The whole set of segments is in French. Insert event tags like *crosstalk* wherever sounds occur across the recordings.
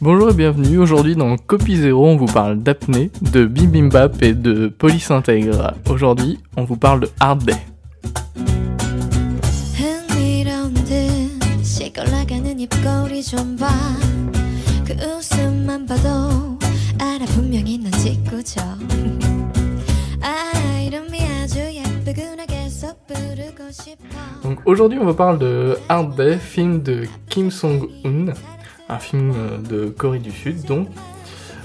Bonjour et bienvenue. Aujourd'hui dans Copy Zéro, on vous parle d'apnée, de bibimbap et de police intègre. Aujourd'hui, on vous parle de Hard Day. *laughs* Donc aujourd'hui on vous parle de Hard Day, film de Kim Song-un, un film euh, de Corée du Sud, donc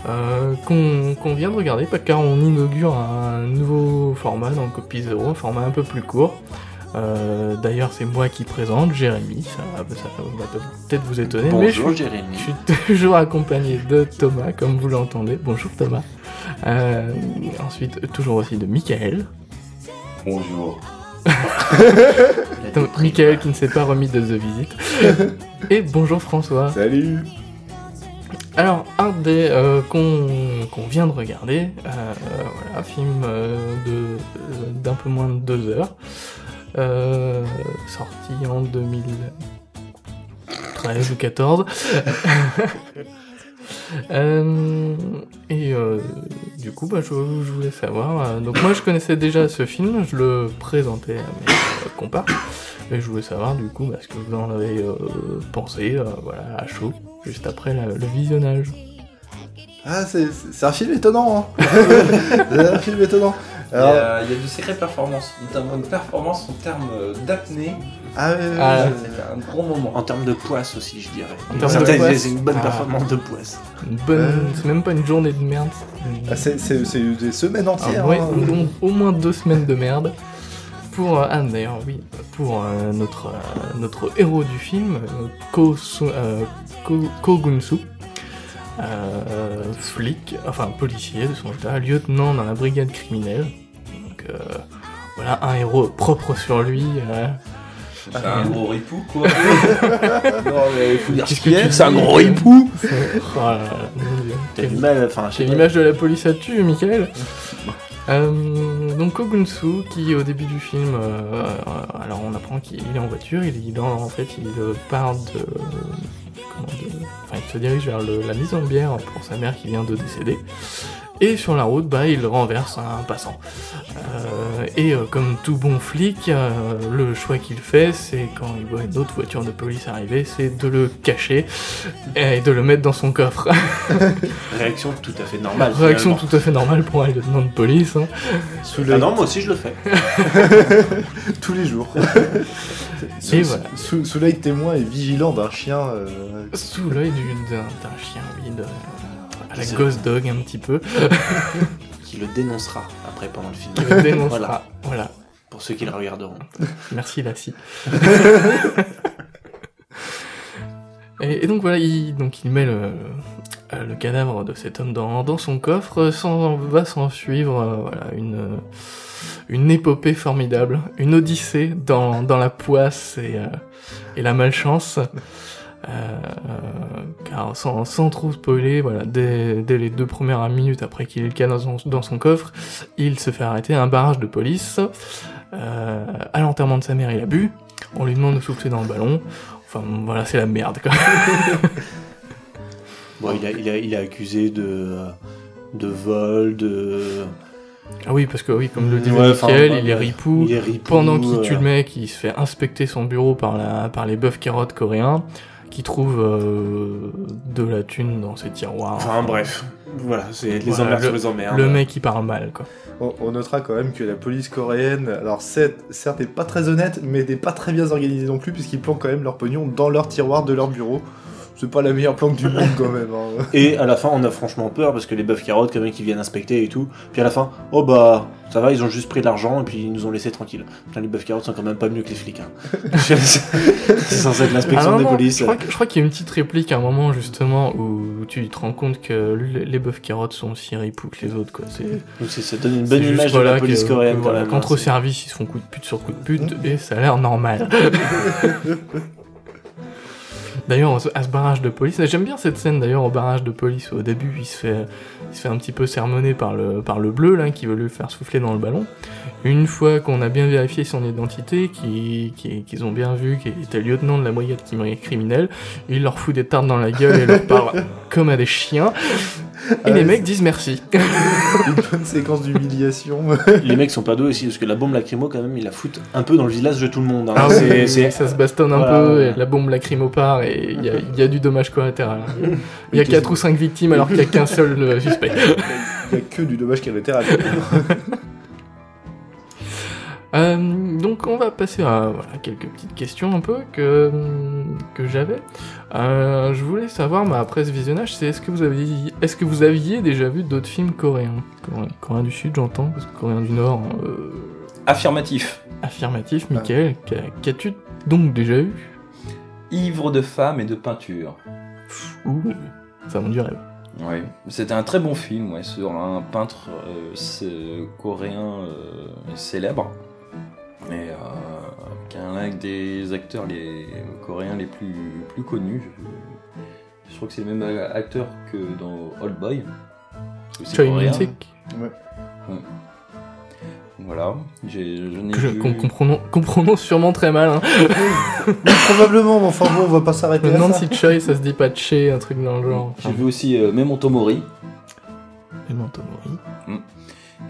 euh, qu'on vient de regarder, pas car on inaugure un nouveau format dans Copie Zéro, un format un peu plus court. Euh, D'ailleurs, c'est moi qui présente, Jérémy, ça, ça va peut-être vous étonner, mais je Bonjour suis Jérémy. Je suis toujours accompagné de Thomas, comme vous l'entendez. Bonjour Thomas. Euh, ensuite, toujours aussi de Michael. Bonjour. *laughs* Donc, Michael qui ne s'est pas remis de The Visit. Et bonjour François. Salut Alors, un des euh, qu'on vient de regarder, euh, voilà, film euh, euh, d'un peu moins de deux heures, sorti en 2013 ou 14. *laughs* Euh, et euh, coup, bah, je, je voulais savoir. euh, donc moi, je connaissais déjà ce film, je le présentais à mes euh, compas, mais je voulais savoir du coup bah, ce que vous en avez euh, pensé, euh, voilà, à chaud, juste après la- le visionnage. Ah, c'est c'est un film étonnant hein. *laughs* C'est un film étonnant Il y, a, il y a de sacrées performances, notamment une performance en termes d'apnée. Ah, ouais, ouais, Ah. C'était un gros moment. En termes de poisse aussi, je dirais. En termes de c'est- poisse. C'est une bonne Ah. performance de poisse. Une bonne, Euh. c'est même pas une journée de merde. Ah, c'est des semaines Ah, entières. ouais, hein. au, au moins deux semaines de merde. Pour, euh, ah d'ailleurs oui, pour euh, notre, euh, notre héros du film, Ko, Su- Ko, Ko Gun-soo, euh, flic, enfin policier de son état, lieutenant dans la brigade criminelle. Donc euh, voilà, un héros propre sur lui. C'est un gros ripou quoi. *laughs* Non, mais il faut dire Qu'est-ce que tu est. C'est un gros Dieu. *laughs* T'as mal, enfin, J'ai l'image de la police à dessus, Michael. Euh, donc Kogunsu, qui au début du film, euh, euh, alors on apprend qu'il est en voiture, il, il en, en fait il part de, comment de- enfin il se dirige vers le- la mise en bière pour sa mère qui vient de décéder. Et sur la route, bah, il renverse un passant. Euh, et euh, comme tout bon flic, euh, le choix qu'il fait, c'est quand il voit une autre voiture de police arriver, c'est de le cacher et de le mettre dans son coffre. *laughs* Réaction tout à fait normale. Réaction finalement. tout à fait normale pour un lieutenant de police. hein. Sous Ah l'œil non, moi aussi je le fais. *laughs* tous les jours. sous *laughs* Et voilà. sous- sous l'œil témoin et vigilant d'un chien. euh, Sous l'œil du- d'un chien, oui, de, la ghost dog un petit peu. *laughs* Qui le dénoncera après pendant le film. qui le dénoncera. Voilà. Voilà. Pour ceux qui le regarderont. Merci Lassie. *laughs* et, et donc voilà, il, donc il met le, euh, le cadavre de cet homme dans, dans son coffre, sans, va s'en suivre euh, voilà, une, une épopée formidable, une odyssée dans, dans la poisse et, euh, et la malchance. Euh, car sans, sans trop spoiler, voilà, dès, dès les deux premières minutes après qu'il ait le cadavre dans son, dans son coffre, il se fait arrêter à un barrage de police. Euh, à l'enterrement de sa mère, il a bu. On lui demande de souffler dans le ballon. Enfin, voilà, c'est la merde, quoi. *laughs* Bon, il, a, il, a, il est accusé de, de vol, de. Ah oui, parce que oui, comme le disait Ouais, enfin, ouais, il est ripou. Il est ripou, Pendant qu'il euh, tue le mec, il se fait inspecter son bureau par, la, par les bœufs carottes coréens, qui trouvent euh, de la thune dans ses tiroirs. Enfin bref, voilà, c'est les Voilà, emmerdes le- sur les emmerdes. Le mec, il parle mal, quoi. On, on notera quand même que la police coréenne, alors certes, certes, n'est pas très honnête, mais n'est pas très bien organisée non plus, puisqu'ils planquent quand même leur pognon dans leur tiroir de leur bureau. C'est pas la meilleure planque du monde quand même. hein. *laughs* Et à la fin, on a franchement peur parce que les bœufs carottes, quand même, qui viennent inspecter et tout. Puis à la fin, oh bah, ça va, ils ont juste pris de l'argent et puis ils nous ont laissé tranquilles. Putain, les bœufs carottes sont quand même pas mieux que les flics. Hein. *laughs* *laughs* c'est censé être l'inspection des polices. Je crois, que- je crois qu'il y a une petite réplique à un moment, justement, où tu te rends compte que les bœufs carottes sont aussi ripoux que les autres, quoi. Donc ça donne une bonne image de la police que- coréenne. quand voilà, hein, c'est- services, ils se font coup de pute sur coup de pute, et ça a l'air normal. D'ailleurs, à ce barrage de police, j'aime bien cette scène d'ailleurs au barrage de police. Au début, il se fait, il se fait un petit peu sermonner par le, par le bleu là, qui veut lui faire souffler dans le ballon. Une fois qu'on a bien vérifié son identité, qu'ils qui- qu'ils ont bien vu qu'il était lieutenant de la brigade qui- criminelle, il leur fout des tartes dans la gueule et leur parle *laughs* comme à des chiens. Et Ah les ouais, mecs disent merci. *laughs* Une bonne séquence d'humiliation. Les mecs sont pas doués aussi, parce que la bombe lacrymo, quand même, ils la foutent un peu dans le village de tout le monde. hein. Ah C'est- oui, c'est- ça se bastonne un Voilà, peu, ouais. et la bombe lacrymo part, et il y a, il y a du dommage collatéral. Il y a Mais 4 ou 5 victimes alors qu'il n'y a qu'un seul euh, suspect. Il n'y a que du dommage collatéral. *laughs* on va passer à voilà, quelques petites questions un peu que, que j'avais. Euh, je voulais savoir, bah, après ce visionnage, c'est est-ce que vous aviez, est-ce que vous aviez déjà vu d'autres films coréens? Coréens, Coréens du Sud, j'entends, parce que Coréens du Nord, euh, Affirmatif. affirmatif. Michael, qu'a- qu'as-tu donc déjà eu Ivre de femme et de peinture. Ouh, ça m'en du rêve. Oui, c'était un très bon film ouais, sur un peintre euh, coréen euh, célèbre. Et euh, qui est un des acteurs les coréens les plus, plus connus. Je, je crois que c'est le même acteur que dans Old Boy. Choi. Min-sik, Voilà, qu'on qu'on prononce sûrement très mal. Hein. Probablement, mais enfin bon, on va pas Je s'arrêter me là. demande si Choi ça se dit pas Che, un truc dans le genre. J'ai vu aussi euh, Memento Mori. Memento Mori.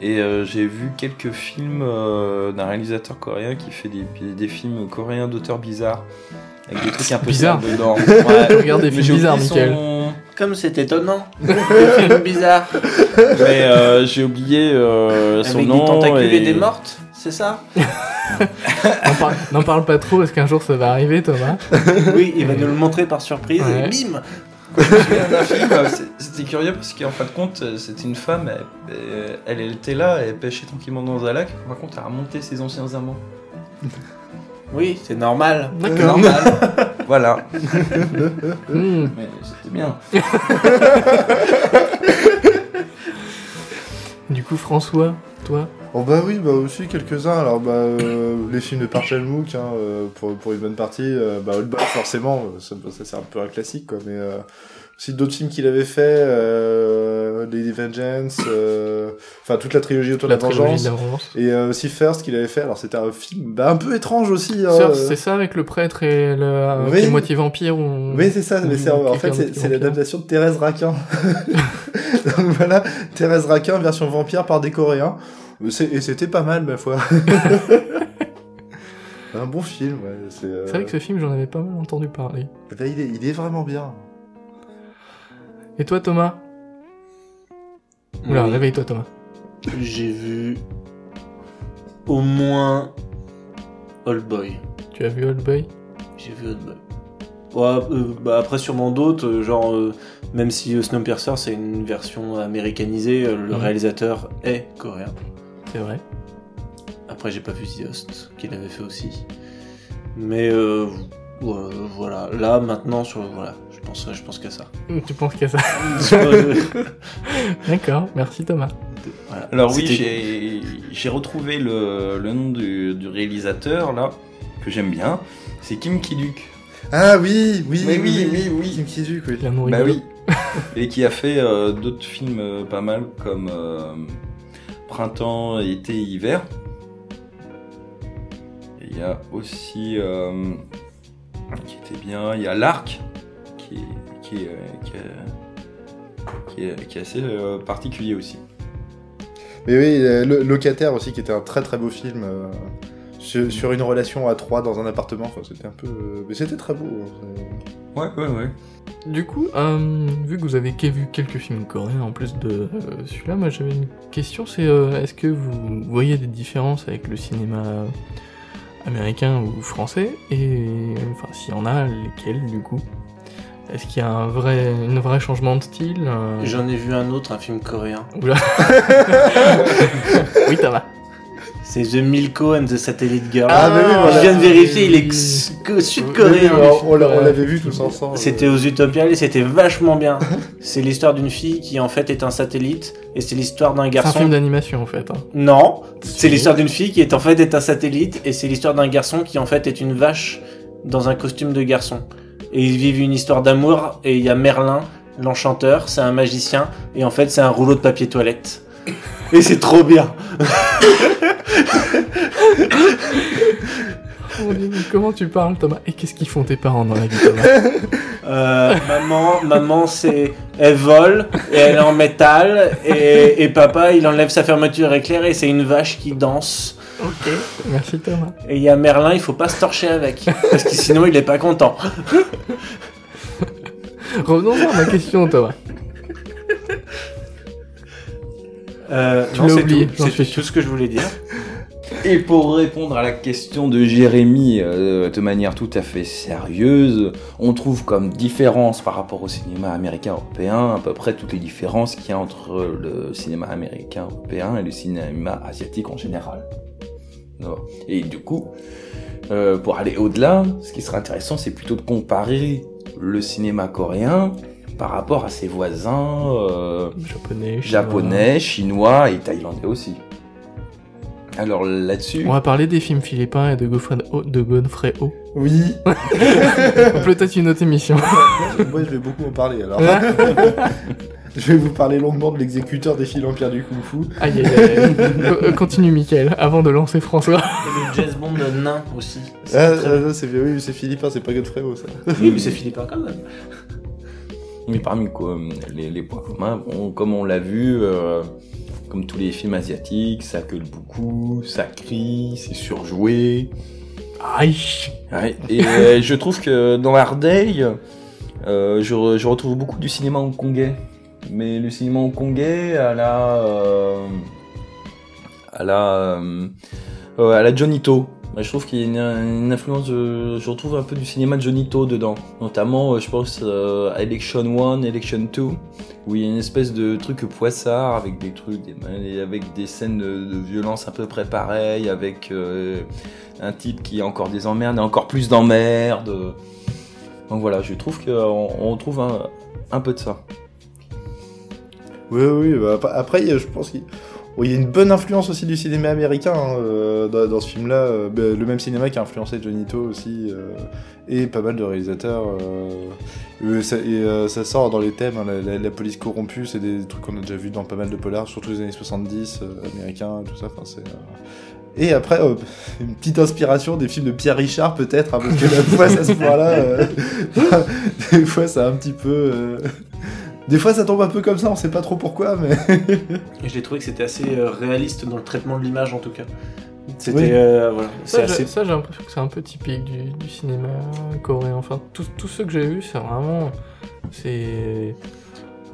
Et euh, j'ai vu quelques films euh, d'un réalisateur coréen qui fait des, des films coréens d'auteurs bizarres. Avec des trucs un peu *laughs* Bizarres. dedans. Ouais. Des films bizarres, son- Comme c'est étonnant. *laughs* bizarre. Mais euh, j'ai oublié euh, son Avec nom. des tentacules et et- des mortes, c'est ça N'en parle, n'en parle pas trop, parce qu'un jour ça va arriver, Thomas. Oui, il va nous le montrer par surprise Ouais. et bim d'un film, euh, c'est- c'était curieux parce qu'en fin de compte, euh, c'était une femme, elle, elle, elle était là, elle pêchait tranquillement dans un lac. Par contre, elle a remonté ses anciens amants. Oui, c'est normal. D'accord. Normal. *laughs* voilà. Hmm. Mais c'était bien. *laughs* Du coup, François, Oh bah oui, bah aussi quelques-uns. Alors bah euh, les films de Park Chan-wook hein, euh, pour pour une bonne partie. euh, bah forcément, euh, ça, ça, c'est un peu un classique quoi. Mais aussi d'autres films qu'il avait fait, euh, Lady Vengeance, euh, enfin toute la trilogie autour de La vengeance. de la vengeance. Et euh, aussi First qu'il avait fait. Alors c'était un film bah, un peu étrange aussi. hein, euh. C'est ça avec le prêtre et le Oui. qui est moitié vampire ou... Oui, c'est ça, mais ou c'est, en fait, c'est, l'adaptation de Thérèse Raquin. *laughs* Donc voilà, Thérèse Raquin, version vampire par des Coréens. Et c'était pas mal, ma foi. *laughs* Un bon film, ouais. C'est, euh, C'est vrai que ce film, j'en avais pas mal entendu parler. bah, il, est, il est vraiment bien. Et toi, Thomas Oula, Oui. réveille-toi, Thomas. J'ai vu au moins Old Boy. Tu as vu Old Boy J'ai vu Old Boy. Ouais, euh, bah après sûrement d'autres, euh, genre euh, même si Snowpiercer c'est une version américanisée, le Mhm. réalisateur est coréen. C'est vrai. Après j'ai pas vu The Host qu'il avait fait aussi. Mais euh, voilà, là maintenant sur voilà, je pense je pense qu'à ça. *laughs* Tu penses qu'à ça *laughs* D'accord, merci Thomas. voilà. Alors oui, j'ai, j'ai retrouvé le, le nom du, du réalisateur là, que j'aime bien. C'est Kim Ki-duk. Ah oui, oui, Mais oui, oui, oui. Kim Ki-duk, oui. Bah rigolo. oui. *laughs* Et qui a fait euh, d'autres films euh, pas mal comme euh, Printemps, été, hiver. Et il y a aussi euh, qui était bien, il y a L'Arc qui est, qui est, euh, qui est, qui est- qui est assez euh, particulier aussi. Mais oui, euh, le Locataire aussi, qui était un très très beau film. euh, sur, sur une relation à trois dans un appartement. Enfin, c'était un peu. euh, Mais c'était très beau. hein, Ouais, ouais, ouais. Du coup, euh, vu que vous avez vu quelques films coréens en plus de euh, celui-là, moi j'avais une question, c'est euh, est-ce que vous voyez des différences avec le cinéma américain ou français? Et enfin, s'il y en a, lesquels du coup? Est-ce qu'il y a un vrai, une vrai changement de style un- J'en ai vu un autre, un film coréen. Oula. *laughs* oui, Thomas. C'est The Milko and the Satellite Girl. Ah, mais oui, voilà. Je viens de vérifier, il est sud-coréen. oui, on l'a- on l'avait vu tous ensemble. C'était aux Utopiales et c'était vachement bien. C'est l'histoire d'une fille qui en fait est un satellite et c'est l'histoire d'un C'est un garçon. film d'animation en fait. hein. Non, c'est l'histoire d'une fille qui est en fait est un satellite et c'est l'histoire d'un garçon qui en fait est une vache dans un costume de garçon. Et ils vivent une histoire d'amour et il y a Merlin, l'enchanteur, c'est un magicien et en fait c'est un rouleau de papier toilette. Et c'est trop bien. *laughs* Mon Dieu, mais comment tu parles, Thomas? Et qu'est-ce qu'ils font tes parents dans la vie, Thomas? Euh, maman, maman c'est elle vole et elle est en métal et, et papa il enlève sa fermeture éclair et c'est une vache qui danse. Ok, merci Thomas. Et il y a Merlin, il faut pas se torcher avec parce que sinon il est pas content. Revenons à ma question, Thomas. Euh, Tu non, l'as c'est tout, c'est tout ce que je voulais dire. Et pour répondre à la question de Jérémy euh, de manière tout à fait sérieuse, on trouve comme différence par rapport au cinéma américain européen à peu près toutes les différences qu'il y a entre le cinéma américain européen et le cinéma asiatique en général. Et du coup, euh, pour aller au-delà, ce qui serait intéressant, c'est plutôt de comparer le cinéma coréen par rapport à ses voisins euh, Japonais, chinois. japonais, chinois et thaïlandais aussi. Alors là-dessus, On va parler des films philippins et de Godfrey O. De Godfrey O. Oui, *laughs* Peut-être une autre émission. *laughs* moi je vais beaucoup en parler alors. *laughs* je vais vous parler longuement de l'exécuteur des fils Empire du Kung Fu. Aïe aïe aïe. Co- euh, Continue, Michael, avant de lancer François. Et le James Bond nain aussi. C'est Ah, ah, c'est oui, c'est philippin, c'est pas Godfrey ça. Oui, mais c'est philippin quand même. Mais parmi quoi, les, les points communs, bon, comme on l'a vu, euh, comme tous les films asiatiques, ça gueule beaucoup, ça crie, c'est surjoué. Aïe. Ouais, et euh, *laughs* je trouve que dans Day, euh, je, re- je retrouve beaucoup du cinéma hongkongais. Mais le cinéma hongkongais à la... euh, à la... euh, à la Johnny To. Bah, Je trouve qu'il y a une, influence, de- je retrouve un peu du cinéma de Johnny To dedans. Notamment, euh, je pense euh, Election 1, Election 2, où il y a une espèce de truc poissard avec des trucs, avec des scènes de, violence à peu près pareilles, avec euh, un type qui a encore des emmerdes et encore plus d'emmerdes. Donc voilà, je trouve qu'on on un, peu de ça. Oui, oui, bah, après- je pense qu'il il y a une bonne influence aussi du cinéma américain hein, euh, dans, dans ce film-là. euh, bah, le même cinéma qui a influencé Johnny To aussi, euh, et pas mal de réalisateurs. euh, et ça, et, euh, ça sort dans les thèmes, hein, la, la- la police corrompue, c'est des trucs qu'on a déjà vu dans pas mal de polars, surtout les années 70, euh, américains, tout ça. enfin, c'est, euh, Et après, euh, *laughs* une petite inspiration des films de Pierre Richard peut-être, hein, parce que la *laughs* fois, à ce point-là, euh, *laughs* des fois, ça a un petit peu... euh, Des fois, ça tombe un peu comme ça, on sait pas trop pourquoi, mais... *laughs* Et j'ai trouvé que c'était assez euh, réaliste dans le traitement de l'image en tout cas. C'était Oui. euh, voilà, c'est Ça, assez. j'ai- ça, j'ai l'impression que c'est un peu typique du, du cinéma coréen. Enfin, tous tous ceux que j'ai vus, c'est vraiment. C'est.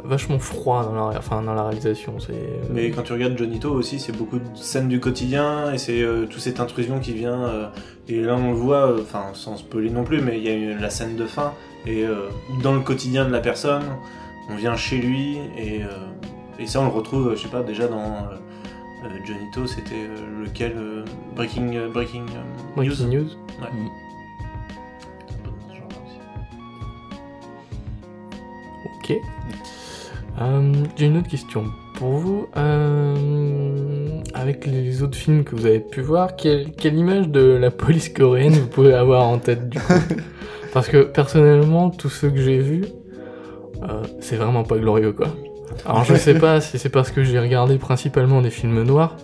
vachement froid dans la, enfin, dans la réalisation. C'est. Mais quand tu regardes Johnny To aussi, c'est beaucoup de scènes du quotidien et c'est euh, toute cette intrusion qui vient. euh, et là, on le voit, euh, enfin, sans spoiler non plus, mais il y a eu la scène de fin et euh, dans le quotidien de la personne, on vient chez lui et, euh, et ça, on le retrouve, je sais pas, déjà dans euh, euh, Johnny To, c'était lequel euh, Breaking euh, Breaking, euh, Breaking News. News. Ouais. Mm. Ok. Euh, J'ai une autre question pour vous. Euh, avec les autres films que vous avez pu voir, quelle, quelle image de la police coréenne vous pouvez avoir en tête du coup? *laughs* Parce que personnellement, tous ceux que j'ai vus, euh, c'est vraiment pas glorieux quoi. Alors je sais pas si c'est parce que j'ai regardé principalement des films noirs,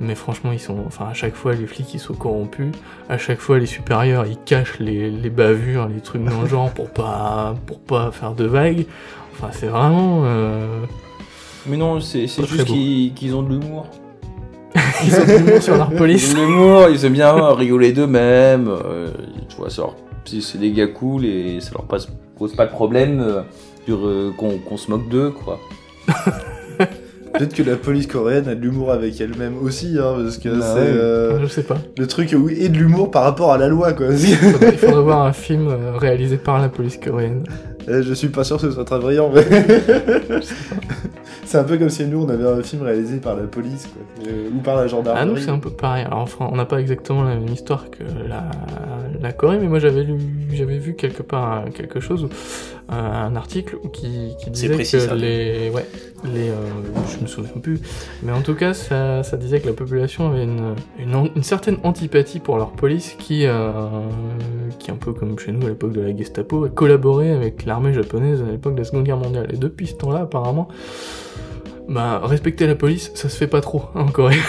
mais franchement ils sont, enfin à chaque fois les flics ils sont corrompus, à chaque fois les supérieurs ils cachent les, les bavures, les trucs dans le genre pour pas pour pas faire de vagues. Enfin c'est vraiment, euh... Mais non, c'est juste qu'ils qu'ils ont de l'humour. *laughs* ils sont tellement sur leur Ils police. ont de l'humour, ils aiment bien rigoler d'eux-mêmes. euh, tu vois, ça leur- c'est des gars cool et ça leur passe- pose pas de problème sur, euh, qu'on se moque d'eux, quoi. *laughs* Peut-être que la police coréenne a de l'humour avec elle-même aussi, hein, parce que Bah c'est ouais. euh, Je sais pas. le truc où et de l'humour par rapport à la loi, quoi. Il faudrait, il faudrait voir un film euh, réalisé par la police coréenne. Eh, Je suis pas sûr que ce soit très brillant, mais *laughs* c'est un peu comme si nous on avait un film réalisé par la police, quoi, Euh, ou par la gendarmerie. Ah nous c'est un peu pareil. Alors enfin on n'a pas exactement la même histoire que la, la Corée, mais moi j'avais lu, j'avais vu quelque part euh, quelque chose, où, euh, un article qui, qui disait précis, que ça. les, ouais, les, euh, je me souviens plus, mais en tout cas ça, ça disait que la population avait une, une, an- une certaine antipathie pour leur police qui, euh, qui un peu comme chez nous à l'époque de la Gestapo, a collaboré avec l'armée japonaise à l'époque de la Seconde Guerre mondiale. Et depuis ce temps-là, apparemment, bah, respecter la police, ça se fait pas trop hein, en Corée. *laughs*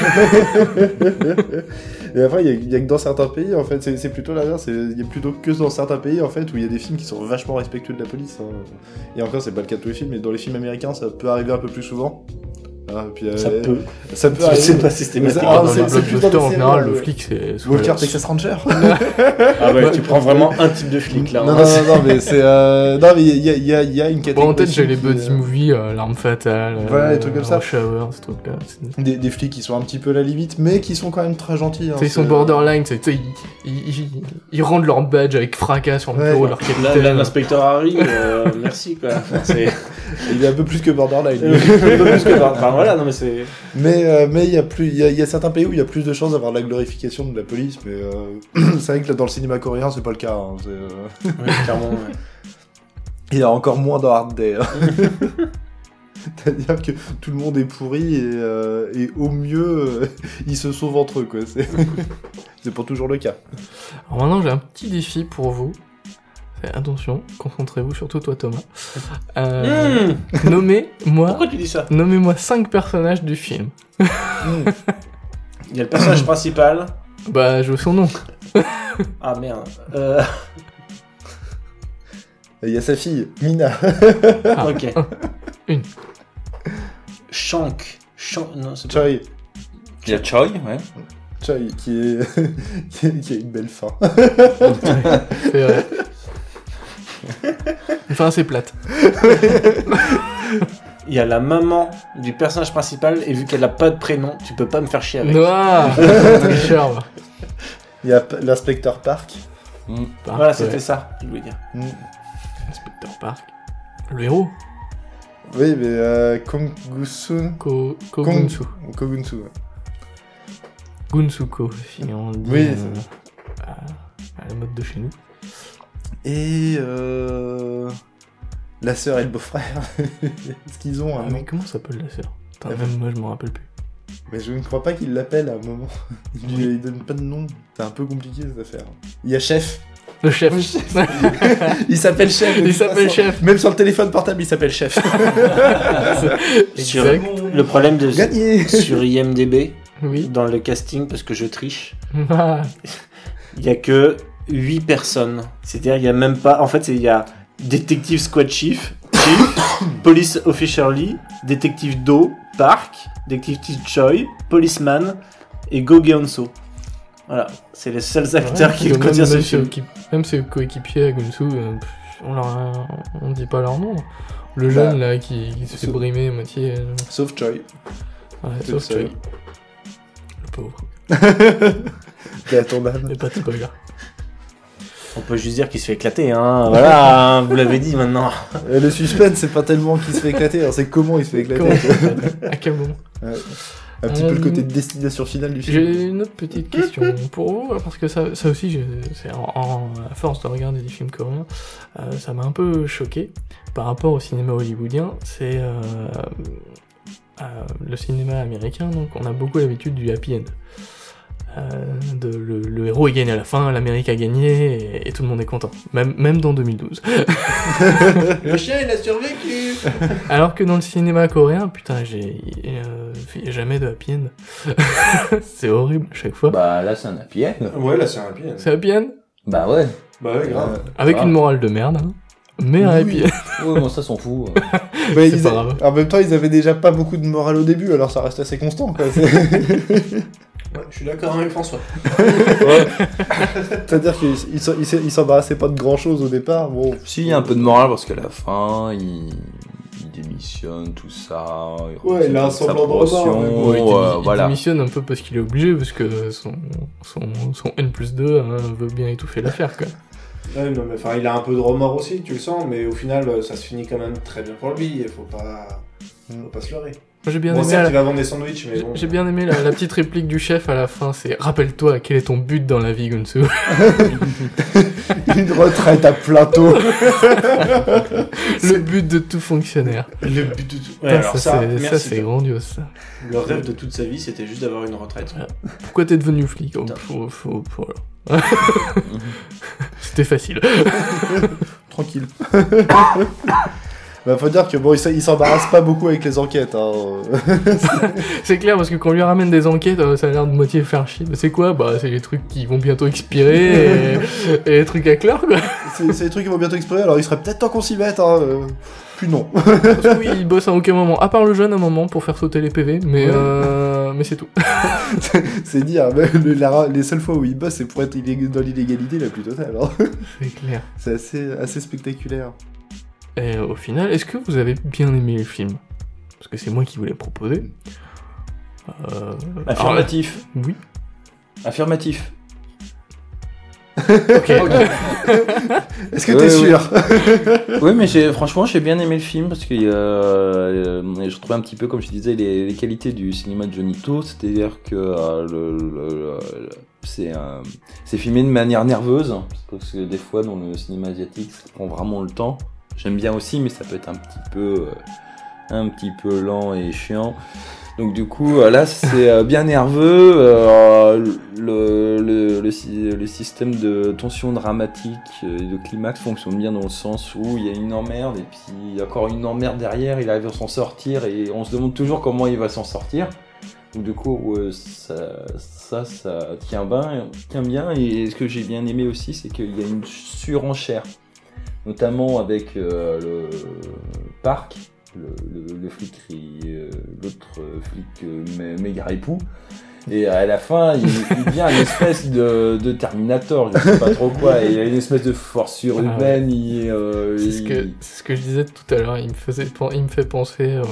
Et après, il y, a- que dans certains pays, en fait, c'est plutôt l'inverse. Il y a plutôt que dans certains pays, en fait, où il y a des films qui sont vachement respectueux de la police. hein. Et encore, c'est pas le cas de tous les films, mais dans les films américains, ça peut arriver un peu plus souvent. Ah, puis, euh, Ça peut. Ça peut pas. Ah, dans c'est- les c'est plus dans blockbusters, en général, le flic, c'est... Walker Texas Ranger *laughs* Ah ouais, tu prends vraiment un type de flic là. non, hein. non, non, non, mais c'est. Euh... Non, mais il y a, une Bon, catégorie. en tête, j'ai de les films buddy euh, movies, euh, L'arme fatale, Voilà, des trucs comme ça. Rush Hour, ce truc-là. c'est- Des, flics qui sont un petit peu à la limite, mais qui sont quand même très gentils. hein, ils sont borderline, tu sais, ils, ils, ils, ils rendent leur badge avec fracas sur le bureau de leur Là, capitaine. là, l'inspecteur Harry, *laughs* merci quoi. C'est Il est un peu plus que borderline. *laughs* un peu plus que Enfin voilà, non mais c'est. Mais euh, mais il y a plus il y a, il y a certains pays où il y a plus de chances d'avoir la glorification de la police mais euh, *clears throat* c'est vrai que là, dans le cinéma coréen c'est pas le cas hein, euh, Ouais, clairement. ouais. *laughs* il y a encore moins dans Hard Day hein. *laughs* c'est-à-dire que tout le monde est pourri et, euh, et au mieux euh, ils se sauvent entre eux quoi c'est c'est pas toujours le cas Alors maintenant, j'ai un petit défi pour vous. Attention, concentrez-vous, surtout toi, Thomas. Euh, Mmh. Nommez-moi Pourquoi tu dis ça nommez-moi 5 personnages du film. Hmm. Il y a le personnage principal. Bah, je veux son nom. *laughs* Ah merde. Euh, Et il y a sa fille Mina Ah, ok. Une. Shank. Shank. Non, c'est pas. Choi Il y a Choi, ouais. Choi qui est *laughs* qui, est- qui a une belle fin C'est vrai. Enfin, c'est plate. Il y a la maman du personnage principal et vu qu'elle a pas de prénom, tu peux pas me faire chier avec. Noah *laughs* Richard, il y a p- l'inspecteur Park Mm. Voilà, Ouais. c'était ça, je voulais dire. Hmm. Inspecteur Park. Le héros. oui mais euh, Kong Gusun Ko Kogunsu. Kogunsu ouais. Gunsuko, si on dit Oui, euh, à, à la mode de chez nous. Et euh... la sœur et le beau-frère. *laughs* Est-ce qu'ils ont un Ah, nom mais comment s'appelle la sœur Putain, moi, je m'en rappelle plus. Mais je ne crois pas qu'il l'appelle à un moment. *laughs* Il, lui- il donne pas de nom. C'est un peu compliqué cette affaire. Il y a chef. Le chef. *laughs* Il s'appelle chef. Il s'appelle chef. Même sur le téléphone portable, il s'appelle chef. Sur le problème de Gagné. sur IMDb Oui. dans le casting parce que je triche, Ah, il y a que 8 personnes. C'est-à-dire il y a même pas en fait il y a détective squad chief, chief *coughs* police officially, détective Do, Park, détective Choi, policeman et Go Geonso. Voilà, c'est les seuls acteurs ouais, qui même, contiennent ce film. même ses coéquipiers à Gunsu, euh, on, leur, on dit pas leur nom. Le Bah, jeune là qui, qui se fait brimer à moitié. euh, Sauf Choi. ouais, sauf. Choi. Le pauvre. *laughs* À ton âme. Mais pas de spoiler. On peut juste dire qu'il se fait éclater hein. Voilà, hein, vous l'avez dit maintenant. *laughs* Le suspense, c'est pas tellement qu'il se fait éclater, hein, c'est comment il se fait éclater. Comment *laughs* À quel moment Un petit peu le Euh, côté de destination finale du film. J'ai une autre petite question pour vous, parce que ça, ça aussi, je- c'est en, en- à force de regarder des films coréens, euh, ça m'a un peu choqué par rapport au cinéma hollywoodien. C'est euh, euh, le cinéma américain, donc on a beaucoup l'habitude du happy end. Euh, de, le, le héros est gagné à la fin, l'Amérique a gagné et, et tout le monde est content, même, même dans 2012. *laughs* Le chien il a survécu. *laughs* Alors que dans le cinéma coréen, putain, j'ai euh, jamais de happy end. *laughs* c'est horrible à chaque fois. Bah là, c'est un happy end. Ouais, là c'est un bien. C'est happy end? Bah ouais. Bah ouais, Euh, Avec une morale de merde, hein. mais un Oui. happy end. Ouais, moi ça s'en fout. c'est ils pas a- grave. En même temps, ils avaient déjà pas beaucoup de morale au début, alors ça reste assez constant. Quoi. Ouais, je suis d'accord avec François. *laughs* C'est-à-dire ils s'embarrassaient pas de grand chose au départ. Bon, si, il y a un peu de morale parce qu'à la fin, il, il démissionne, tout ça. Ouais, il a un semblant de Ouais, il, démi- euh, il voilà. démissionne un peu parce qu'il est obligé, parce que son, son, son N plus 2 hein, veut bien étouffer l'affaire, quoi. Ouais, non, mais enfin, il a un peu de remords aussi, tu le sens, mais au final, ça se finit quand même très bien pour lui, il faut pas, faut pas se leurrer. J'ai bien Bon, aimé. certes, la- il va vendre des sandwichs, mais bon. J'ai bien aimé la, la petite réplique du chef à la fin, c'est Rappelle-toi, quel est ton but dans la vie, Gunsu *laughs* Une retraite à plateau. *laughs* Le but de tout fonctionnaire. Le but de tout. Ouais, Putain, alors ça, ça, c'est- ça, merci. c'est grandiose, ça. Le rêve de toute sa vie, c'était juste d'avoir une retraite. Pourquoi t'es devenu flic Oh, Putain. faut- faut- faut- voilà. C'était facile. *laughs* Tranquille. Bah, faut dire que bon, il s'embarrasse pas beaucoup avec les enquêtes. Hein. *laughs* C'est clair, parce que quand on lui ramène des enquêtes, euh, ça a l'air de moitié faire chier. Mais c'est quoi? Bah, c'est les trucs qui vont bientôt expirer et, et les trucs à clore, quoi. C'est des trucs qui vont bientôt expirer, alors il serait peut-être temps qu'on s'y mette. Hein. euh, Puis non. Parce que oui, il bosse à aucun moment, à part le jeune à un moment pour faire sauter les PV, mais, Ouais. euh, mais c'est tout. *laughs* c'est dire, le- la- les seules fois où il bosse, c'est pour être dans l'illégalité la plus totale. hein. C'est clair. C'est assez, assez spectaculaire. Et au final, est-ce que vous avez bien aimé le film? Parce que c'est moi qui vous l'ai proposé. Euh... Affirmatif. alors, oui. Affirmatif. *laughs* Ok. *laughs* Est-ce que Ouais, t'es ouais. sûr? *laughs* Oui, mais j'ai, franchement, j'ai bien aimé le film parce que euh, euh, je trouvais un petit peu, comme je disais, les, les qualités du cinéma de Johnny To, c'est-à-dire que euh, le, le- le- c'est, euh, c'est filmé de manière nerveuse parce que des fois, dans le cinéma asiatique, ça prend vraiment le temps. J'aime bien aussi, mais ça peut être un petit peu, euh, un petit peu lent et chiant. Donc du coup, euh, là, c'est euh, bien nerveux. le, le, le, sy- le système de tension dramatique et de climax fonctionne bien dans le sens où il y a une emmerde et puis il y a encore une emmerde derrière. Il arrive à s'en sortir et on se demande toujours comment il va s'en sortir. Donc du coup, ça, ça, ça tient bien, tient bien. Et ce que j'ai bien aimé aussi, c'est qu'il y a une surenchère, notamment avec euh, le parc le, le, le flic, euh, l'autre flic euh, mé- méga époux. Et à la fin, il, il devient une espèce de, de Terminator, je sais pas trop quoi. Il a une espèce de force surhumaine. euh, C'est ce, que, c'est ce que je disais tout à l'heure, il me, faisait, il me fait penser euh,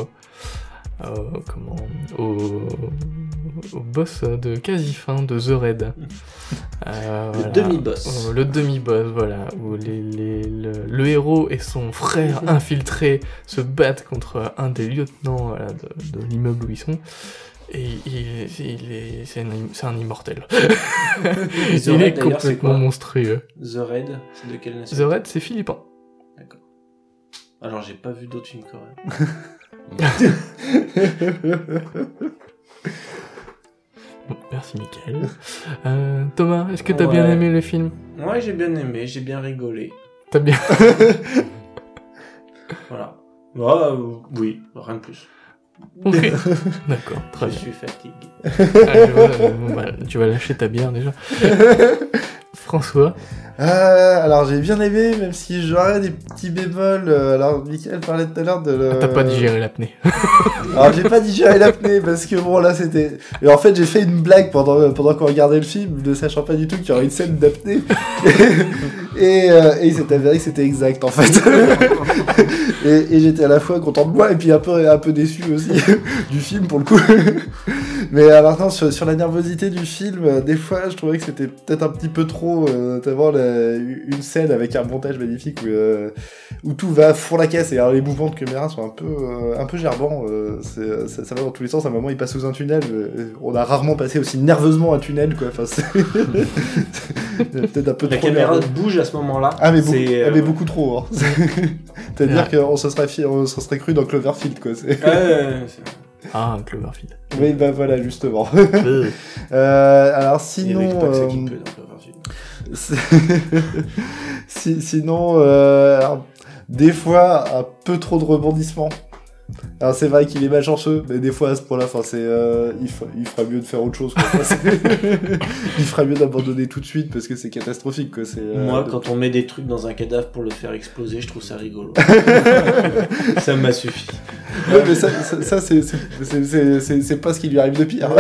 euh, comment, au, au boss de quasi fin de The Raid. *laughs* Euh, Le voilà. demi-boss. Euh, le demi-boss, voilà, où les, les- le, le héros et son frère *laughs* infiltré se battent contre un des lieutenants voilà, de, de l'immeuble où ils sont. Et il, il est, c'est, un, immortel. *laughs* The il est complètement monstrueux. The Raid, c'est de quelle The nationalité Raid, c'est philippin. D'accord. Alors, j'ai pas vu d'autres films coréens. *laughs* Bon, Merci, Michael. Euh, Thomas, est-ce que t'as Ouais. bien aimé le film? Ouais, j'ai bien aimé, j'ai bien rigolé. T'as bien. *laughs* *laughs* Voilà. Euh, oui, rien de plus. Ok. D'accord, très Je bien. suis fatigué. Ah, je vois, euh, bon, bah, tu vas lâcher ta bière déjà. François, Euh, alors j'ai bien aimé, même si j'aurais des petits bémols. euh, alors Michael parlait tout à l'heure de. le- Ah, t'as pas digéré l'apnée. *laughs* Alors j'ai pas digéré l'apnée parce que bon là c'était. Et en fait j'ai fait une blague pendant pendant qu'on regardait le film, ne sachant pas du tout qu'il y aurait une scène d'apnée. *laughs* et euh, et il s'est avéré que c'était exact en fait. *laughs* et et j'étais à la fois content de moi et puis un peu un peu déçu aussi *laughs* du film pour le coup. *laughs* Mais alors non, sur, sur la nervosité du film, euh, des fois je trouvais que c'était peut-être un petit peu trop, euh, notamment la- une scène avec un montage magnifique où, euh, où tout va fond la caisse et alors les mouvements de caméra sont un peu euh, un peu gerbants. euh, ça, ça va dans tous les sens. À un moment il passe sous un tunnel. euh, on a rarement passé aussi nerveusement un tunnel quoi. Enfin, *laughs* peut-être un peu La trop caméra nerveux. bouge à ce moment-là. Ah mais beaucoup, C'est, ah, mais euh, beaucoup trop. Hein. C'est-à-dire qu'on se serait fi- on se serait cru dans Cloverfield quoi. c'est- Ouais, ouais, ouais, c'est- Ah, Cloverfield. Oui bah voilà justement. Euh, *laughs* Euh, alors Il y avait sinon. pas que ça euh, qui dans *laughs* sinon, euh, alors, des fois, un peu trop de rebondissements. Alors c'est vrai qu'il est malchanceux, mais des fois à ce point-là, c'est, euh, il, il ferait mieux de faire autre chose. Quoi. *laughs* Il ferait mieux d'abandonner tout de suite parce que c'est catastrophique. Quoi. Euh, Moi, de- quand on met des trucs dans un cadavre pour le faire exploser, je trouve ça rigolo. *laughs* ça m'a suffi. Ouais, mais ça, c'est pas ce qui lui arrive de pire. *laughs*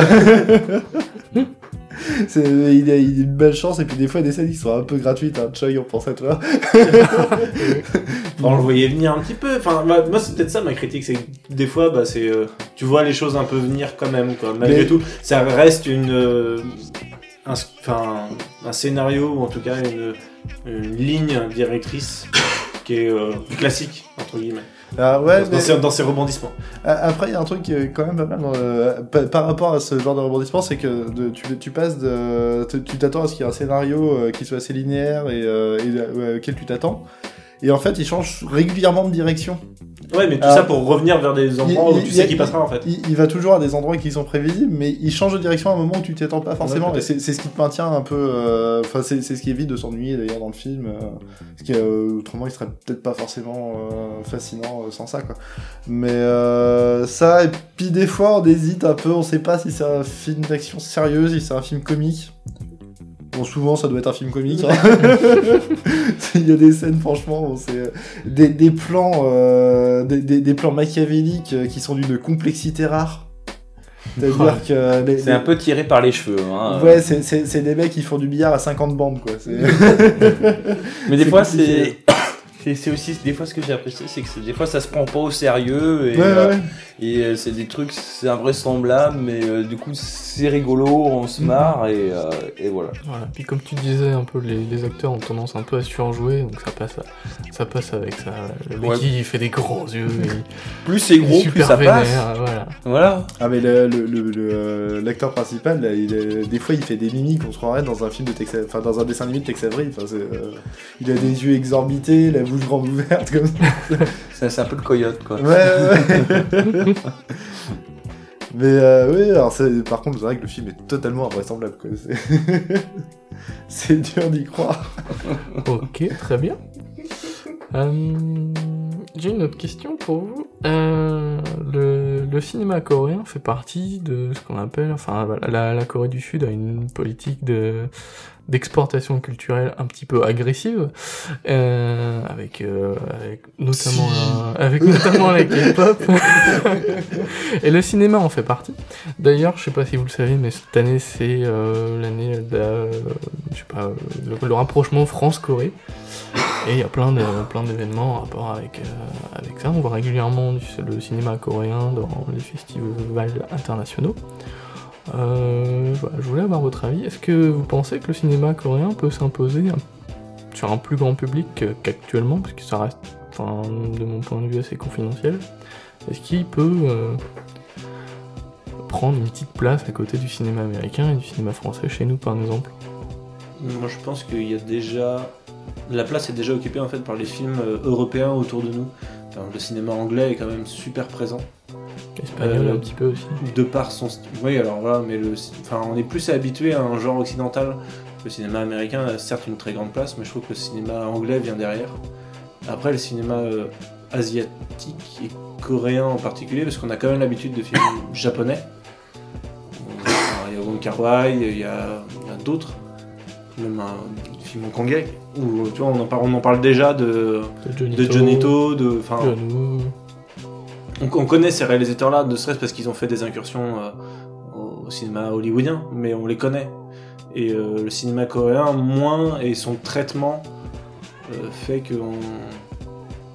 *laughs* c'est, il, a, une belle chance et puis des fois des scènes qui sont un peu gratuites. Hein. Choi, on pense à toi. *laughs* On le voyait venir un petit peu. Enfin, moi, c'est peut-être ça ma critique, c'est que des fois, bah, c'est, euh, tu vois les choses un peu venir quand même, quoi. Malgré Mais- tout, ça reste une, euh, un, enfin, un scénario ou en tout cas une, une ligne directrice qui est euh, classique entre guillemets. Ah, ouais, dans, mais- ses, dans ses rebondissements. Après, il y a un truc qui est quand même pas mal dans le- pa- par rapport à ce genre de rebondissement, c'est que de- tu, tu passes de. tu- t'attends à ce qu'il y ait un scénario euh, qui soit assez linéaire et, euh, et euh, auquel tu t'attends. Et en fait, il change régulièrement de direction. Ouais, mais tout ça pour revenir vers des endroits Il- où tu il- sais qu'il passera en fait. Il, il va toujours à des endroits qui sont prévisibles, mais il change de direction à un moment où tu t'y attends pas forcément. Ouais, et peut-être. c'est ce qui te maintient un peu. euh, Enfin, c'est c'est ce qui évite de s'ennuyer d'ailleurs dans le film. euh, parce que euh, autrement, il serait peut-être pas forcément euh, fascinant euh, sans ça, quoi. Mais euh, ça, et puis des fois, on hésite un peu. On sait pas si c'est un film d'action sérieuse, si c'est un film comique. Bon, souvent, ça doit être un film comique. hein. *laughs* Il y a des scènes, franchement, bon, c'est euh, des, des plans, euh, des, des- des plans machiavéliques euh, qui sont d'une complexité rare. C'est-à-dire *laughs* que les- C'est un peu tiré par les cheveux. Hein. Ouais, c'est- c'est c'est des mecs qui font du billard à 50 bandes, quoi. C'est- *laughs* Mais des c'est fois, compliqué. c'est. C'est c'est aussi des fois ce que j'ai apprécié, c'est que c'est- des fois ça se prend pas au sérieux et, Ouais, euh, ouais. et euh, c'est des trucs c'est invraisemblable mais euh, du coup c'est rigolo, on se marre et, euh, et voilà. Voilà. Puis comme tu disais, un peu les, les acteurs ont tendance un peu à surjouer, donc ça passe, à- ça passe avec ça. Le mec Ouais. il fait des grands yeux, et *laughs* Plus c'est gros, plus ça passe. vénère, voilà. Voilà. Ah, mais le- le- le- le, l'acteur principal, là, il des fois, il fait des mimiques, on se croirait dans un film de Tex enfin, dans un dessin animé de Tex Avery. Enfin, c'est, euh, il a des yeux exorbités, la bouche grande ouverte, comme ça. *laughs* C'est un peu le coyote quoi. Ouais, ouais. Mais euh, oui, alors c'est- par contre, c'est vrai que le film est totalement invraisemblable. Quoi. *laughs* C'est... dur d'y croire. Ok, très bien. Euh, J'ai une autre question pour vous. Euh, le, le cinéma coréen fait partie de ce qu'on appelle, enfin, la Corée du Sud a une politique de d'exportation culturelle un petit peu agressive, euh, avec, euh, avec notamment avec notamment la K-pop. Et le cinéma en fait partie. D'ailleurs, je sais pas si vous le savez, mais cette année c'est euh, l'année de, je sais pas, le, le rapprochement France-Corée. Et il y a plein de plein d'événements en rapport avec euh, avec ça. On voit régulièrement du- le cinéma coréen dans les festivals internationaux. Euh, voilà, je voulais avoir votre avis. Est-ce que vous pensez que le cinéma coréen peut s'imposer sur un plus grand public qu'actuellement, parce que ça reste, de mon point de vue, assez confidentiel Est-ce qu'il peut euh, prendre une petite place à côté du cinéma américain et du cinéma français chez nous, par exemple? Moi je pense qu'il y a déjà. La place est déjà occupée en fait par les films euh, européens autour de nous. Le cinéma anglais est quand même super présent. Espagnol Euh, un petit peu aussi. De par son. Oui, alors voilà, mais le... enfin, on est plus habitué à un genre occidental. Le cinéma américain a certes une très grande place, mais je trouve que le cinéma anglais vient derrière. Après, le cinéma euh, asiatique et coréen en particulier, parce qu'on a quand même l'habitude de films *coughs* japonais. Alors, Il y a Wong Kar Wai, il y a, d'autres, même un film hongkongais, où tu vois, on en parle, on en parle déjà de, De Johnny de Johnny To, de. On, on connaît ces réalisateurs-là, ne serait-ce parce qu'ils ont fait des incursions euh, au, cinéma hollywoodien, mais on les connaît. Et euh, le cinéma coréen, moins, et son traitement euh, fait que on...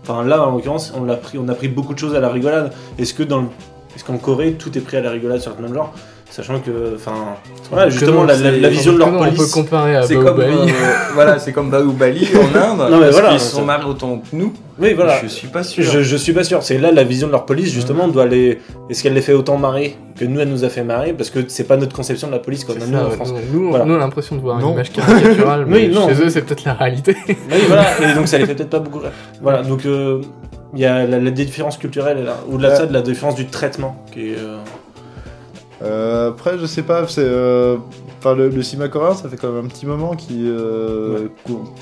Enfin là, en l'occurrence, on, a pris beaucoup de choses à la rigolade. Est-ce que. Est-ce qu'en Corée, tout est pris à la rigolade sur le même genre? Sachant que, enfin, voilà, justement, la, la- la vision de leur Comment on peut police. comparer à C'est comme Bahubali euh, *laughs* voilà, c'est comme Bahubali en Inde. Non, mais parce voilà, ça- sont marrés autant que nous. Oui, voilà. Je suis pas sûr. Je, je suis pas sûr. C'est là la vision de leur police justement doit les. Est-ce qu'elle les fait autant marrer que nous elle nous a fait marrer? Parce que c'est pas notre conception de la police comme C'est nous ça, en. France. Nous, Voilà. nous, on a l'impression de voir Non. une image caricaturale, *laughs* mais Oui, non. chez eux, c'est peut-être la réalité. Oui, voilà. *laughs* Et donc ça les fait peut-être pas beaucoup rire. Voilà. Donc euh, il y a la, la différence culturelle là. Au-delà de ça, de la différence du traitement qui est. euh, Euh, après, je sais pas, c'est. euh, Enfin, le, le cinéma coréen, ça fait quand même un petit moment qu'il euh,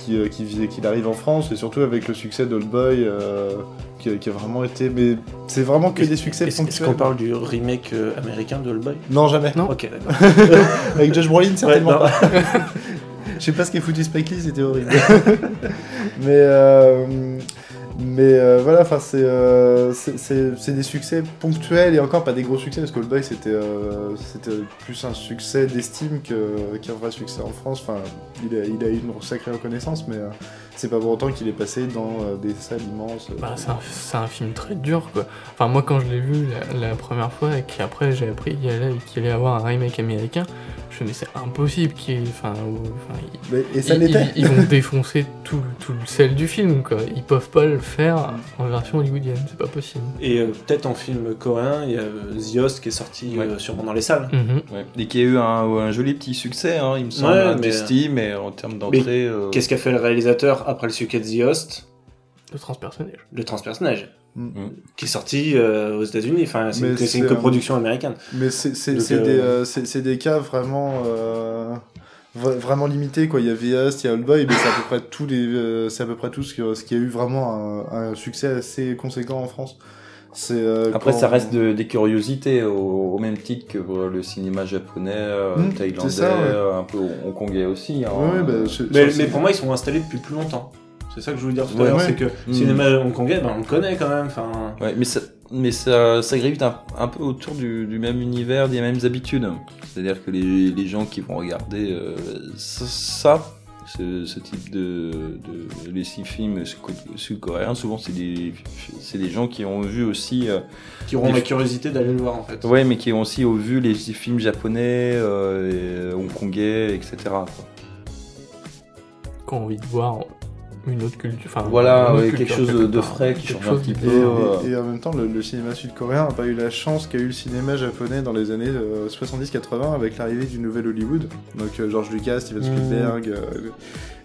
qu'il arrive en France, et surtout avec le succès d'Old Boy, euh, qui, a- qui a vraiment été. Mais c'est vraiment que des succès Est-ce est-ce ponctuels. qu'on parle du remake américain de Old Boy? Non, jamais. Non. Ok, d'accord. *laughs* avec Josh Brolin, certainement Ouais, pas. *laughs* Je sais pas ce qu'est foutu Spike Lee, c'était horrible. *laughs* mais euh, mais euh, voilà, enfin c'est euh, c'est- c'est des succès ponctuels et encore pas des gros succès parce que Old Boy c'était euh, c'était plus un succès d'estime qu'un vrai succès en France. Enfin, il a, eu une sacrée reconnaissance, mais c'est pas pour autant qu'il est passé dans des salles immenses. Bah, c'est un, un film très dur. Enfin, moi, quand je l'ai vu la, première fois et qu'après j'ai appris qu'il allait, qu'il allait avoir un remake américain, Je mais c'est impossible qu'ils. Enfin, ou- enfin, ils- Mais- et ça ils, ils- ils vont défoncer tout, tout le sel du film, quoi. Ils peuvent pas le faire en version hollywoodienne, c'est pas possible. Et euh, peut-être en film coréen, il y a euh, The Host qui est sorti Ouais. euh, sûrement dans les salles. Mhm. Ouais. Et qui a eu un, un joli petit succès, hein, il me semble, Ouais, à mais- mais en termes d'entrée. euh, Qu'est-ce qu'a fait le réalisateur après le succès de The Host? Le transpersonnage. Le transpersonnage. Mm. Qui est sorti euh, aux États-Unis. Enfin, c'est une, un- coproduction américaine. Mais c'est euh, des, euh, des cas vraiment, euh, vra- vraiment limités. Quoi. Il y a VS, il y a Old Boy, mais c'est à peu près tous les, euh, c'est à peu près tout ce qui, ce qui a eu vraiment un, un succès assez conséquent en France. C'est euh, Après, quand- ça reste de- des curiosités, au, au même titre que euh, le cinéma japonais, euh, Mm, thaïlandais, c'est ça, ouais. euh, un peu hongkongais aussi. hein. Ouais, ouais, bah, mais pour moi, ils sont installés depuis plus longtemps. C'est ça que je voulais dire tout à l'heure, ouais. c'est que Mm. cinéma hongkongais, ben, on le connaît quand même. Enfin, Ouais, mais ça, mais ça, ça gravite un, un peu autour du, du même univers, des mêmes habitudes. C'est-à-dire que les, les gens qui vont regarder euh, ça, ça, ce, ce type de, de les six films sud- sud-coréens, souvent c'est des, c'est des gens qui ont vu aussi, euh, qui auront la curiosité d'aller le voir en fait. ouais, mais qui ont aussi vu les films japonais, euh, et hongkongais, etc. quoi. Qui ont envie de voir une autre culture. Enfin, Voilà, une autre ouais, culture, quelque chose quelque de frais qui Quelque change un petit peu. Et, différent. et- et en même temps, le, le cinéma sud-coréen n'a pas eu la chance qu'a eu le cinéma japonais dans les années euh, 70-80 avec l'arrivée du nouvel Hollywood. Donc euh, George Lucas, Steven Mm. Spielberg euh,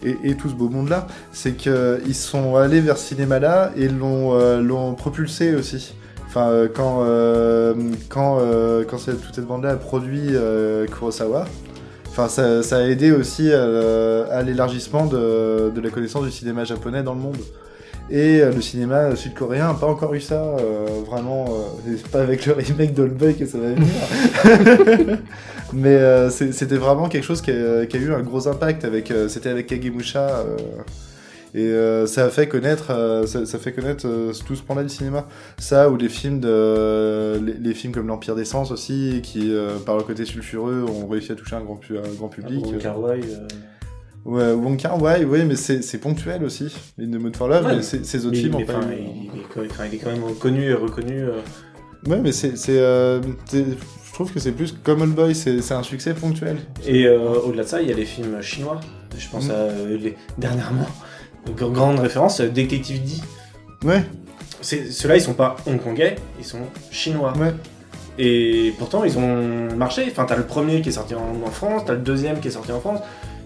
et, et tout ce beau monde-là. C'est qu'ils sont allés vers ce cinéma-là et l'ont euh, propulsé aussi. Enfin, euh, quand, euh, quand, euh, quand cette- toute cette bande-là a produit euh, Kurosawa, Enfin, ça, a aidé aussi à, l'élargissement de, la connaissance du cinéma japonais dans le monde. Et euh, le cinéma sud-coréen n'a pas encore eu ça, euh, vraiment. euh, c'est pas avec le remake d'Old Boy que ça va venir. *laughs* Mais c'était vraiment quelque chose qui a, qui a eu un gros impact. avec C'était avec Kagemusha. Euh, et euh, ça a fait connaître, euh, ça, ça fait connaître euh, tout ce pan-là du cinéma. Ça ou les films de, les, les films comme l'Empire des Sens aussi, qui euh, par le côté sulfureux ont réussi à toucher un grand, un grand public. Wong Kar-wai, euh, Ouais, Wong Kar Wai, oui, mais c'est ponctuel aussi. In the Mood for Love, Ouais. mais ces autres mais- films mais ont pas enfin, eu- il, il est, quand- enfin, il est quand même connu et reconnu. euh, Ouais, mais c'est euh, je trouve que c'est plus comme Old Boy, c'est un succès ponctuel. Et euh, au-delà de ça, il y a les films chinois. Je pense Mm. à euh, les dernièrement. Grande référence, euh, Detective D. Ouais, Ceux-là, ils sont pas hongkongais, ils sont chinois. ouais. Et pourtant, ils ont marché. Enfin, t'as le premier qui est sorti en, en France, t'as le deuxième qui est sorti en France.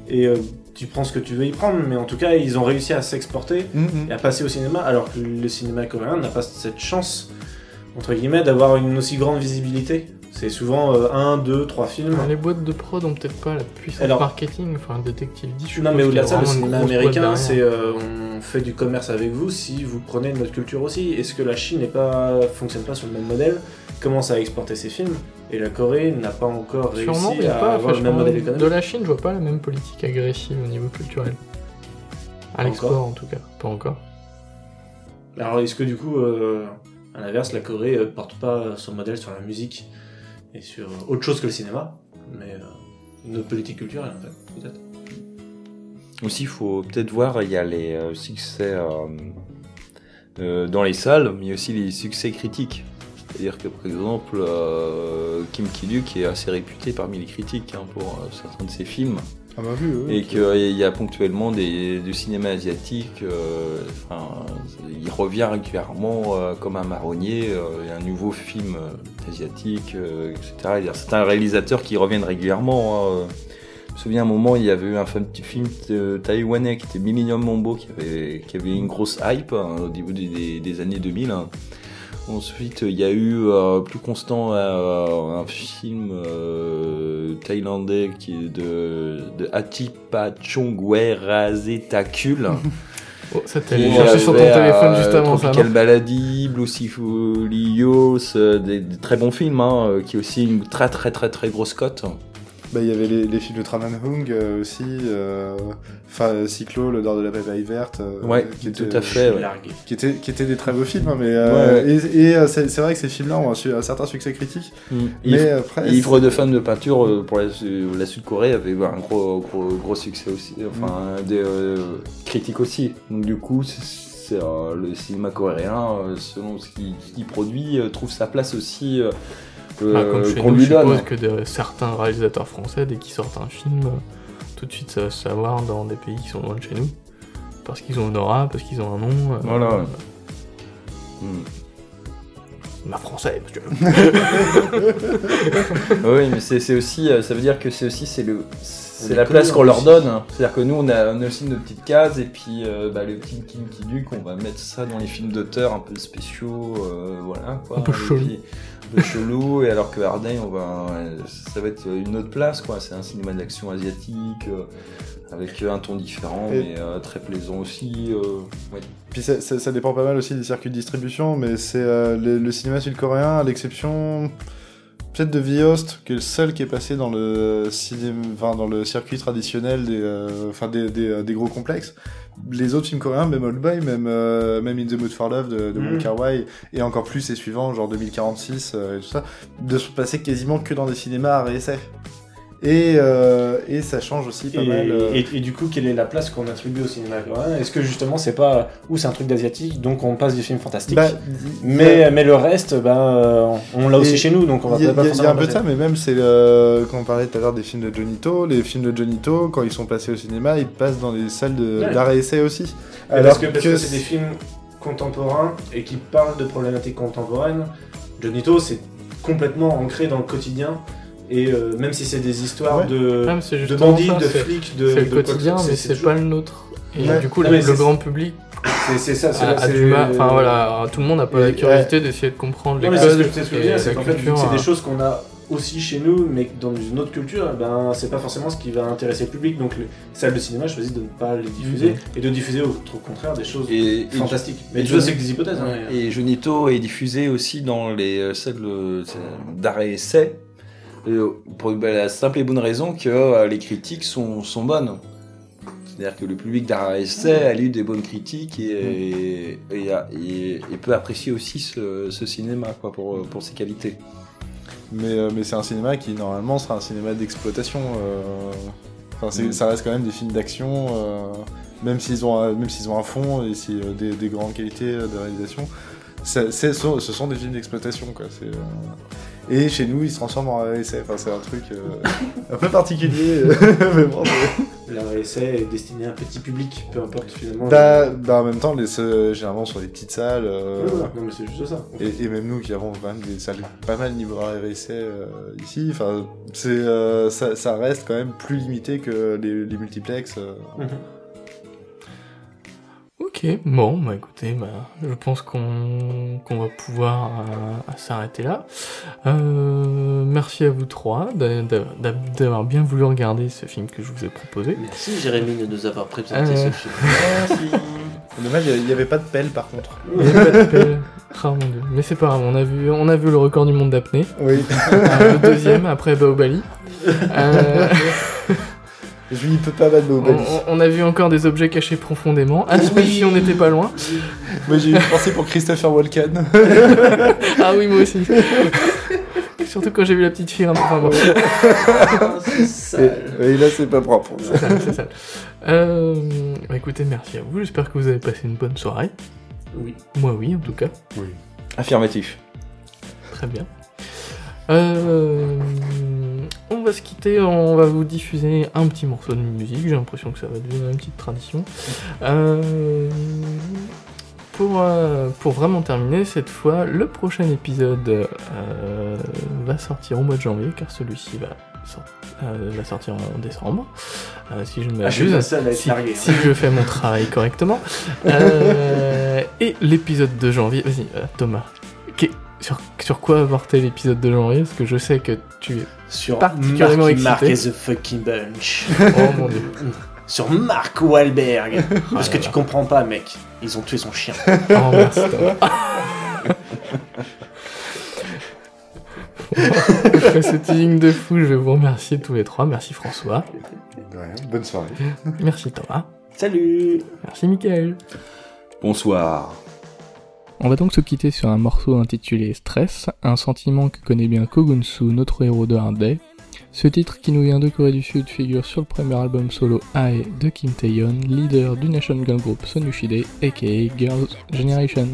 Et euh, tu prends ce que tu veux y prendre, mais en tout cas, ils ont réussi à s'exporter Mhm. et à passer au cinéma, alors que le cinéma coréen n'a pas cette chance, entre guillemets, d'avoir une aussi grande visibilité. C'est souvent euh, un, deux, trois films. Les boîtes de prod ont peut-être pas la puissance Alors- marketing, enfin Detective D. je Non, mais au-delà de ça, le cinéma américain, c'est euh, on fait du commerce avec vous si vous prenez notre culture aussi. Est-ce que la Chine n'est pas fonctionne pas sur le même modèle, commence à exporter ses films, et la Corée n'a pas encore réussi Sûrement, mais à pas, avoir le même modèle de économique la Chine, je vois pas la même politique agressive au niveau culturel. À l'export, en tout cas. Pas encore. Alors est-ce que du coup, euh, à l'inverse, la Corée porte pas son modèle sur la musique? Sur euh, autre chose que le cinéma, mais euh, une autre politique culturelle en fait, peut-être. Aussi, il faut peut-être voir, il y a les euh, succès dans les salles, mais aussi les succès critiques. C'est-à-dire que, par exemple, Kim Ki-duk est assez réputé parmi les critiques hein, pour certains de ses films. Ah bah oui, oui. Et qu'il y a ponctuellement des, du cinéma asiatique. euh, enfin, il revient régulièrement euh, comme un marronnier. euh, Il y a un nouveau film euh, asiatique, euh, etc. Il y a certains réalisateurs qui reviennent régulièrement. hein. Je me souviens un moment, il y avait eu un petit film euh, taïwanais qui était Millennium Mambo, qui avait, qui avait une grosse hype hein, au début des, des- des années 2000. hein. Ensuite, il y a eu euh, plus constant euh, un film euh, thaïlandais qui est de, de Atipa Chongwerazetakul. *laughs* Oh, ça t'allait chercher sur ton avait, téléphone euh, juste avant ça, Tropical Baladi, Blue Lios, euh, des, des très bons films, hein, euh, qui est aussi une très très très très grosse cote. Bah, il y avait les, les films de Tran Anh Hung euh, aussi, euh, enfin Cyclo, l'odeur de la papaye verte. euh, Ouais, qui tout était- à fait. ouais. Qui étaient, qui étaient des très beaux films, hein, mais euh, Ouais. et, et, euh, c'est c'est vrai que ces films-là ont un, un certain succès critique. Mm. Mais après, Livre de fans de peinture euh, pour la, la Sud-Corée avait eu un gros, gros, gros succès aussi, enfin des euh, critiques aussi. Donc du coup, c'est- c'est, euh, le cinéma coréen, euh, selon ce qu'il ce qu'il produit, euh, trouve sa place aussi euh, Bah, comme euh, chez qu'on nous, lui je suppose que certains réalisateurs français, dès qu'ils sortent un film, euh, tout de suite ça va se savoir dans des pays qui sont loin de chez nous. Parce qu'ils ont une aura, parce qu'ils ont un nom. euh, Voilà, euh, Mm. Ma français, parce que. *laughs* Oui, mais c'est c'est aussi, euh, ça veut dire que c'est aussi c'est le, c'est est la place qu'on leur donne. hein. C'est-à-dire que nous on a, on a aussi nos petites cases et puis euh, bah, le petit Kinky Duke, on va mettre ça dans les films d'auteur un peu spéciaux, euh, voilà quoi. Un peu peu chelou. Et alors que Hardin, on va, ça va être une autre place quoi. C'est un cinéma d'action asiatique. euh, avec un ton différent, Et- mais euh, très plaisant aussi. euh, ouais. Puis ça, ça- ça dépend pas mal aussi des circuits de distribution, mais c'est le, le cinéma sud-coréen, à l'exception peut-être de V-Host, qui est le seul qui est passé dans le, cinéma, enfin, dans le circuit traditionnel des, enfin, des, des, des gros complexes. Les autres films coréens, même Old Boy, même, euh, même In the Mood for Love de, de Wong Mm. Et encore plus ses suivants, genre 2046 euh, et tout ça, de se passer quasiment que dans des cinémas à réessai. Et, euh, et ça change aussi pas Et, mal. euh, et- et du coup, quelle est la place qu'on attribue au cinéma coréen? Est-ce que justement, c'est pas. Ou c'est un truc d'asiatique, donc on passe des films fantastiques bah, mais, mais le reste, euh, on l'a aussi chez nous, donc on va y, a- pas il y a- y un peu de ça, mais même c'est euh, quand on parlait tout à l'heure des films de Johnny To, les films de Johnny To, quand ils sont passés au cinéma, ils passent dans les salles de- Ouais. d'art et essai aussi. Parce que parce que c'est des films contemporains et qui parlent de problématiques contemporaines. Johnny To, c'est complètement ancré dans le quotidien. Et euh, même si c'est des histoires Ouais. de, bandits, ça, de flics, de. C'est le de quotidien, mais c'est toujours- pas le nôtre. Et Ouais. du coup, Ah, le, grand public C'est ça, c'est. Enfin voilà, tout le monde n'a pas la Et- curiosité d'essayer de comprendre les Non, mais c'est ce que, codes c'est ce que je et veux dire, c'est la qu'en fait, c'est des hein. choses qu'on a aussi chez nous, mais que dans une autre culture, ben, c'est pas forcément ce qui va intéresser le public. Donc, les salles de cinéma choisissent de ne pas les diffuser Mhm. et de diffuser au, au contraire des choses Et, et- fantastiques. Mais et tu vois, c'est que des hypothèses. hein, Et Jonito est diffusé aussi dans les salles de- d'arrêt essai, pour bah, la simple et bonne raison que euh, les critiques sont, sont bonnes. C'est-à-dire que le public d'arrêt a lu des bonnes critiques et, et, a- et- et peut apprécier aussi ce, ce cinéma quoi, pour, pour ses qualités. Mais, euh, mais c'est un cinéma qui normalement sera un cinéma d'exploitation. euh, Enfin, Mm. ça reste quand même des films d'action, euh, même s'ils ont, un- même s'ils ont un fond et si, euh, des, des grandes qualités euh, de réalisation. ça- ce sont des films d'exploitation quoi. c'est, euh, Et chez nous, ils se transforment en essai. Enfin, c'est un truc euh, un peu particulier. *laughs* mais bon, c'est- Leur essai est destiné à un petit public, peu importe finalement. bah, bah, en même temps, les, généralement sur les petites salles. euh, Ouais, ouais, Non, mais c'est juste ça. Et, et même nous qui avons quand même des salles pas mal niveau RSC euh, ici, enfin, c'est, euh, ça, ça reste quand même plus limité que les, les multiplex. euh. Mhm. Ok, bon, bah écoutez, bah, je pense qu'on qu'on va pouvoir euh, s'arrêter là. Euh, merci à vous trois d'a- d'a- d'a- d'avoir bien voulu regarder ce film que je vous ai proposé. Merci Jérémy de nous avoir présenté Euh. ce film. Dommage, il n'y avait pas de pelle par contre. Il y a pas de pelle. Ah, mon Dieu. Mais c'est pas grave, on a vu, on a vu le record du monde d'apnée. Oui. Euh, le deuxième après Baobali. *laughs* Je lui peux pas battre on, Baobali. on- on a vu encore des objets cachés profondément. Ah, si on n'était pas loin. *laughs* Moi j'ai eu une pensée pour Christopher Walken. *laughs* Ah oui, moi aussi. *laughs* Surtout quand j'ai vu la petite fille. Enfin bon. et, et là c'est pas propre. C'est ça, c'est ça. Euh, bah, écoutez, merci à vous. J'espère que vous avez passé une bonne soirée. Oui. Moi, oui, en tout cas. Affirmatif. Très bien. Euh, on va se quitter. On va vous diffuser un petit morceau de musique. J'ai l'impression que ça va devenir une petite tradition. Euh, pour, euh, pour vraiment terminer, cette fois, le prochain épisode euh, va sortir au mois de janvier, car celui-ci va, sor- euh, va sortir en décembre, euh, si je ne Ah, m'abuse être si, hein. si je fais mon travail correctement. *laughs* Euh, et l'épisode de janvier, vas-y Thomas, sur, sur quoi avorter l'épisode de janvier Parce que je sais que tu es... Sur particulièrement Marky excité. Mark et the fucking bunch. *laughs* Oh mon dieu. *laughs* Sur Mark Wahlberg. *laughs* Parce que là. tu comprends pas, mec. Ils ont tué son chien. Oh merci Thomas. Après ce teasing de fou, je vais vous remercier tous les trois. Merci François. De rien. Bonne soirée. Merci Thomas. Salut Merci Michael. Bonsoir. On va donc se quitter sur un morceau intitulé Stress, un sentiment que connaît bien Kogunsu, notre héros de Hard. Ce titre qui nous vient de Corée du Sud figure sur le premier album solo AE de Kim Taeyeon, leader du Nation Girl Group Sonushide, aka Girls' Generation.